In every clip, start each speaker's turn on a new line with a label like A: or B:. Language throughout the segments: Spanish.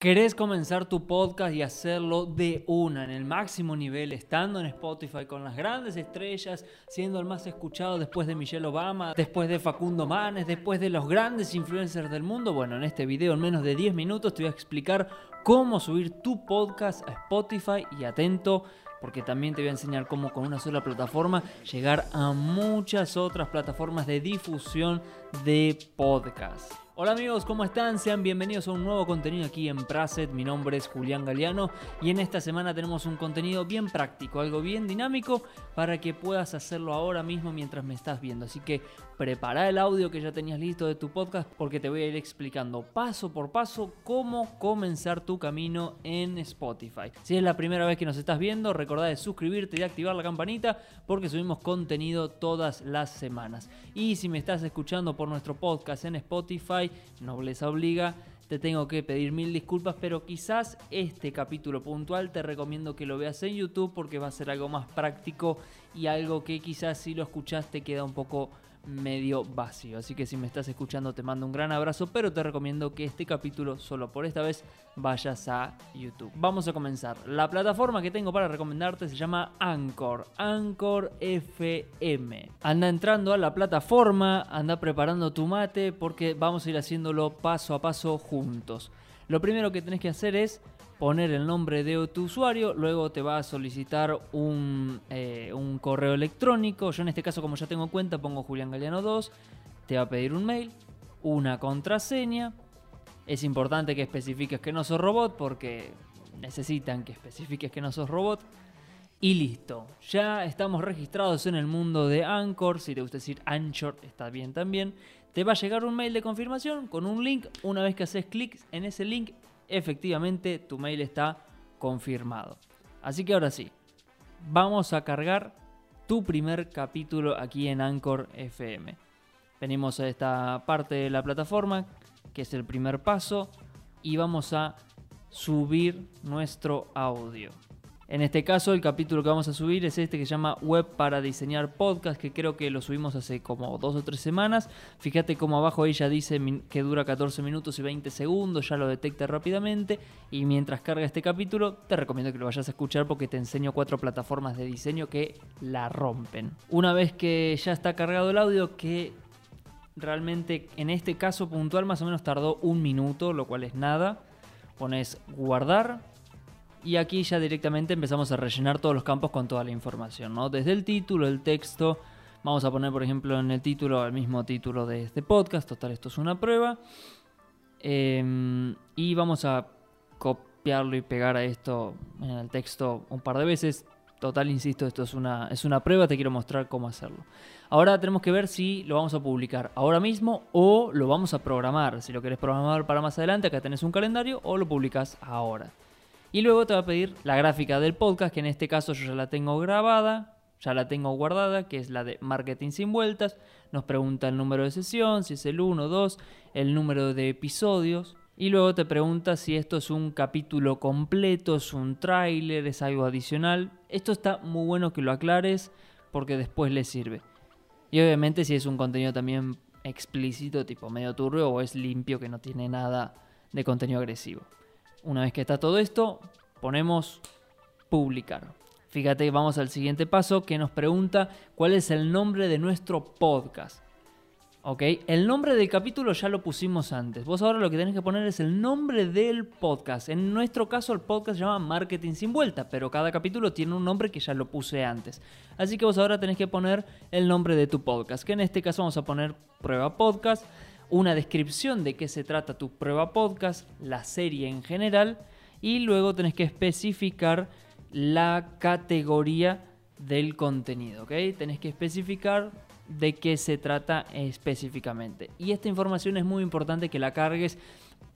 A: ¿Querés comenzar tu podcast y hacerlo de una, en el máximo nivel, estando en Spotify con las grandes estrellas, siendo el más escuchado después de Michelle Obama, después de Facundo Manes, después de los grandes influencers del mundo? Bueno, en este video en menos de 10 minutos te voy a explicar cómo subir tu podcast a Spotify y atento porque también te voy a enseñar cómo con una sola plataforma llegar a muchas otras plataformas de difusión de podcast. Hola amigos, ¿cómo están? Sean bienvenidos a un nuevo contenido aquí en Praset. Mi nombre es Julián Galeano y en esta semana tenemos un contenido bien práctico, algo bien dinámico para que puedas hacerlo ahora mismo mientras me estás viendo. Así que prepara el audio que ya tenías listo de tu podcast porque te voy a ir explicando paso por paso cómo comenzar tu camino en Spotify. Si es la primera vez que nos estás viendo, recordá de suscribirte y activar la campanita porque subimos contenido todas las semanas. Y si me estás escuchando por nuestro podcast en Spotify, nobleza obliga, te tengo que pedir mil disculpas, pero quizás este capítulo puntual te recomiendo que lo veas en YouTube porque va a ser algo más práctico y algo que quizás si lo escuchaste queda un poco medio vacío. Así que si me estás escuchando te mando un gran abrazo, pero te recomiendo que este capítulo, solo por esta vez, vayas a YouTube. Vamos a comenzar. La plataforma que tengo para recomendarte se llama Anchor, Anchor FM. Anda entrando a la plataforma, anda preparando tu mate porque vamos a ir haciéndolo paso a paso juntos. Lo primero que tenés que hacer es poner el nombre de tu usuario, luego te va a solicitar un, eh, un, correo electrónico. Yo en este caso, como ya tengo cuenta, pongo Julián Galeano 2. Te va a pedir un mail, una contraseña. Es importante que especifiques que no sos robot porque necesitan que especifiques que no sos robot. Y listo, ya estamos registrados en el mundo de Anchor. Si te gusta decir Anchor, está bien también. Te va a llegar un mail de confirmación con un link. Una vez que haces clic en ese link, efectivamente tu mail está confirmado. Así que ahora sí, vamos a cargar tu primer capítulo aquí en Anchor FM. Venimos a esta parte de la plataforma, que es el primer paso, y vamos a subir nuestro audio. En este caso, el capítulo que vamos a subir es este que se llama Web para diseñar podcast, que creo que lo subimos hace como dos o tres semanas. Fíjate cómo abajo ella dice que dura 14 minutos y 20 segundos, ya lo detecta rápidamente. Y mientras carga este capítulo, te recomiendo que lo vayas a escuchar porque te enseño cuatro plataformas de diseño que la rompen. Una vez que ya está cargado el audio, que realmente en este caso puntual más o menos tardó un minuto, lo cual es nada. Pones guardar y aquí ya directamente empezamos a rellenar todos los campos con toda la información, ¿no? Desde el título, el texto, vamos a poner por ejemplo en el título el mismo título de este podcast, total esto es una prueba, em, y vamos a copiarlo y pegar a esto en el texto un par de veces, total insisto, esto es una, es una prueba, te quiero mostrar cómo hacerlo. Ahora tenemos que ver si lo vamos a publicar ahora mismo o lo vamos a programar, si lo querés programar para más adelante, acá tenés un calendario o lo publicas ahora. Y luego te va a pedir la gráfica del podcast, que en este caso yo ya la tengo grabada, ya la tengo guardada, que es la de marketing sin vueltas. Nos pregunta el número de sesión, si es el 1, 2, el número de episodios. Y luego te pregunta si esto es un capítulo completo, es un tráiler, es algo adicional. Esto está muy bueno que lo aclares porque después le sirve. Y obviamente si es un contenido también explícito, tipo medio turbio, o es limpio que no tiene nada de contenido agresivo. Una vez que está todo esto, ponemos publicar. Fíjate, vamos al siguiente paso que nos pregunta cuál es el nombre de nuestro podcast. ¿Ok? El nombre del capítulo ya lo pusimos antes. Vos ahora lo que tenés que poner es el nombre del podcast. En nuestro caso el podcast se llama Marketing sin vuelta, pero cada capítulo tiene un nombre que ya lo puse antes. Así que vos ahora tenés que poner el nombre de tu podcast, que en este caso vamos a poner prueba podcast una descripción de qué se trata tu prueba podcast, la serie en general, y luego tenés que especificar la categoría del contenido, ¿ok? Tenés que especificar de qué se trata específicamente. Y esta información es muy importante que la cargues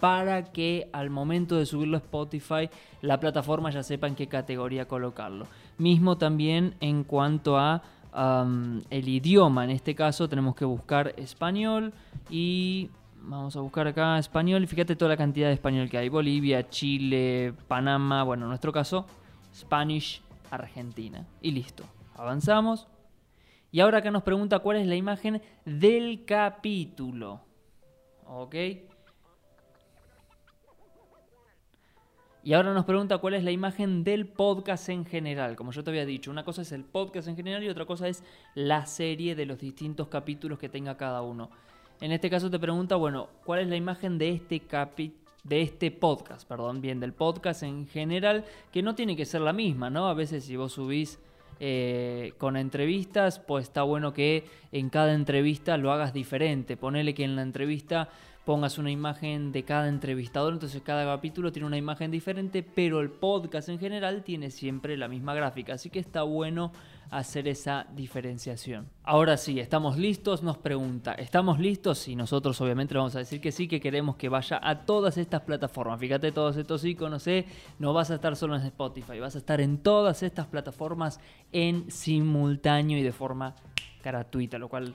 A: para que al momento de subirlo a Spotify la plataforma ya sepa en qué categoría colocarlo. Mismo también en cuanto a el idioma. En este caso tenemos que buscar español y vamos a buscar acá español y fíjate toda la cantidad de español que hay. Bolivia, Chile, Panamá, bueno, en nuestro caso, Spanish, Argentina. Y listo. Avanzamos. Y ahora acá nos pregunta cuál es la imagen del capítulo. ¿Ok? Y ahora nos pregunta cuál es la imagen del podcast en general. Como yo te había dicho, una cosa es el podcast en general y otra cosa es la serie de los distintos capítulos que tenga cada uno. En este caso te pregunta, bueno, ¿cuál es la imagen de este de este podcast, perdón, bien, del podcast en general, que no tiene que ser la misma, ¿no? A veces si vos subís eh, con entrevistas, pues está bueno que en cada entrevista lo hagas diferente. Ponele que en la entrevista pongas una imagen de cada entrevistador, entonces cada capítulo tiene una imagen diferente, pero el podcast en general tiene siempre la misma gráfica, así que está bueno hacer esa diferenciación. Ahora sí, estamos listos, nos pregunta, ¿estamos listos? Y nosotros obviamente vamos a decir que sí, que queremos que vaya a todas estas plataformas. Fíjate todos estos iconos, ¿eh? no vas a estar solo en Spotify, vas a estar en todas estas plataformas en simultáneo y de forma gratuita, lo cual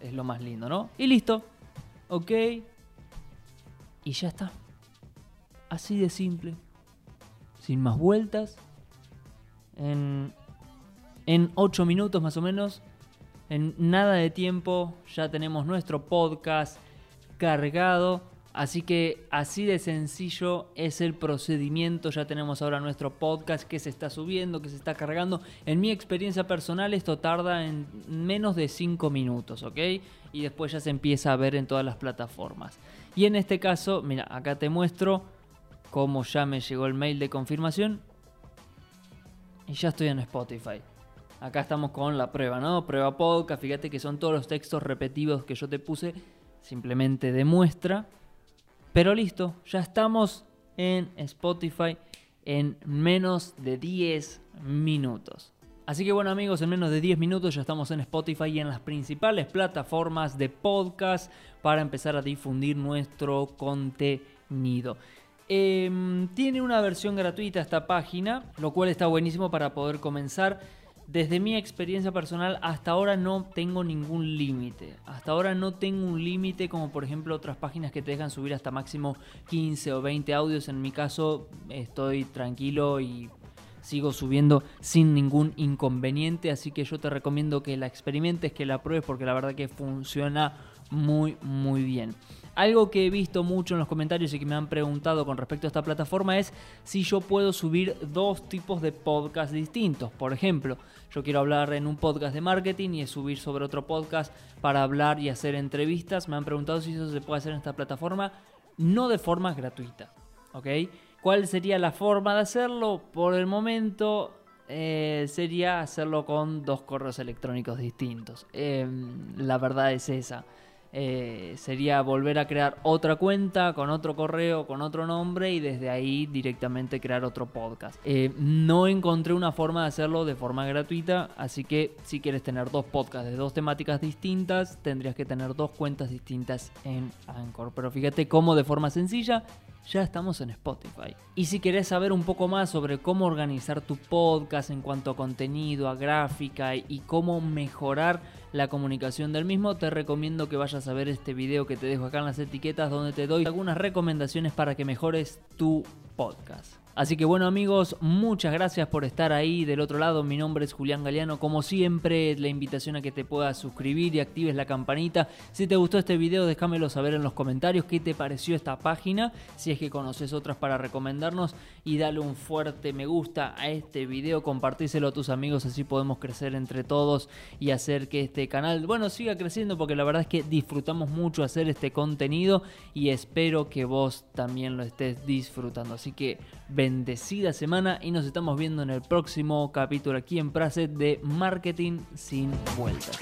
A: es lo más lindo, ¿no? Y listo, ok, y ya está. Así de simple. Sin más vueltas. En, en 8 minutos más o menos. En nada de tiempo ya tenemos nuestro podcast cargado. Así que así de sencillo es el procedimiento. Ya tenemos ahora nuestro podcast que se está subiendo, que se está cargando. En mi experiencia personal esto tarda en menos de 5 minutos, ¿ok? Y después ya se empieza a ver en todas las plataformas. Y en este caso, mira, acá te muestro cómo ya me llegó el mail de confirmación. Y ya estoy en Spotify. Acá estamos con la prueba, ¿no? Prueba podcast. Fíjate que son todos los textos repetidos que yo te puse. Simplemente demuestra. Pero listo, ya estamos en Spotify en menos de 10 minutos. Así que bueno amigos, en menos de 10 minutos ya estamos en Spotify y en las principales plataformas de podcast para empezar a difundir nuestro contenido. Em, tiene una versión gratuita esta página, lo cual está buenísimo para poder comenzar. Desde mi experiencia personal, hasta ahora no tengo ningún límite. Hasta ahora no tengo un límite como por ejemplo otras páginas que te dejan subir hasta máximo 15 o 20 audios. En mi caso estoy tranquilo y sigo subiendo sin ningún inconveniente, así que yo te recomiendo que la experimentes, que la pruebes porque la verdad que funciona muy muy bien. Algo que he visto mucho en los comentarios y que me han preguntado con respecto a esta plataforma es si yo puedo subir dos tipos de podcast distintos. Por ejemplo, yo quiero hablar en un podcast de marketing y subir sobre otro podcast para hablar y hacer entrevistas. Me han preguntado si eso se puede hacer en esta plataforma, no de forma gratuita. ¿Ok? ¿Cuál sería la forma de hacerlo? Por el momento eh, sería hacerlo con dos correos electrónicos distintos. Em, la verdad es esa. Eh, sería volver a crear otra cuenta con otro correo, con otro nombre y desde ahí directamente crear otro podcast. Eh, no encontré una forma de hacerlo de forma gratuita, así que si quieres tener dos podcasts de dos temáticas distintas, tendrías que tener dos cuentas distintas en Anchor. Pero fíjate cómo de forma sencilla ya estamos en Spotify. Y si querés saber un poco más sobre cómo organizar tu podcast en cuanto a contenido, a gráfica y cómo mejorar la comunicación del mismo, te recomiendo que vayas a ver este video que te dejo acá en las etiquetas donde te doy algunas recomendaciones para que mejores tu podcast. Así que bueno amigos, muchas gracias por estar ahí del otro lado. Mi nombre es Julián Galeano. Como siempre, la invitación a que te puedas suscribir y actives la campanita. Si te gustó este video, déjamelo saber en los comentarios qué te pareció esta página. Si es que conoces otras para recomendarnos. Y dale un fuerte me gusta a este video. Compartíselo a tus amigos, así podemos crecer entre todos y hacer que este canal, bueno, siga creciendo. Porque la verdad es que disfrutamos mucho hacer este contenido. Y espero que vos también lo estés disfrutando. Así que bendecida semana y nos estamos viendo en el próximo capítulo aquí en Praset de Marketing sin vueltas.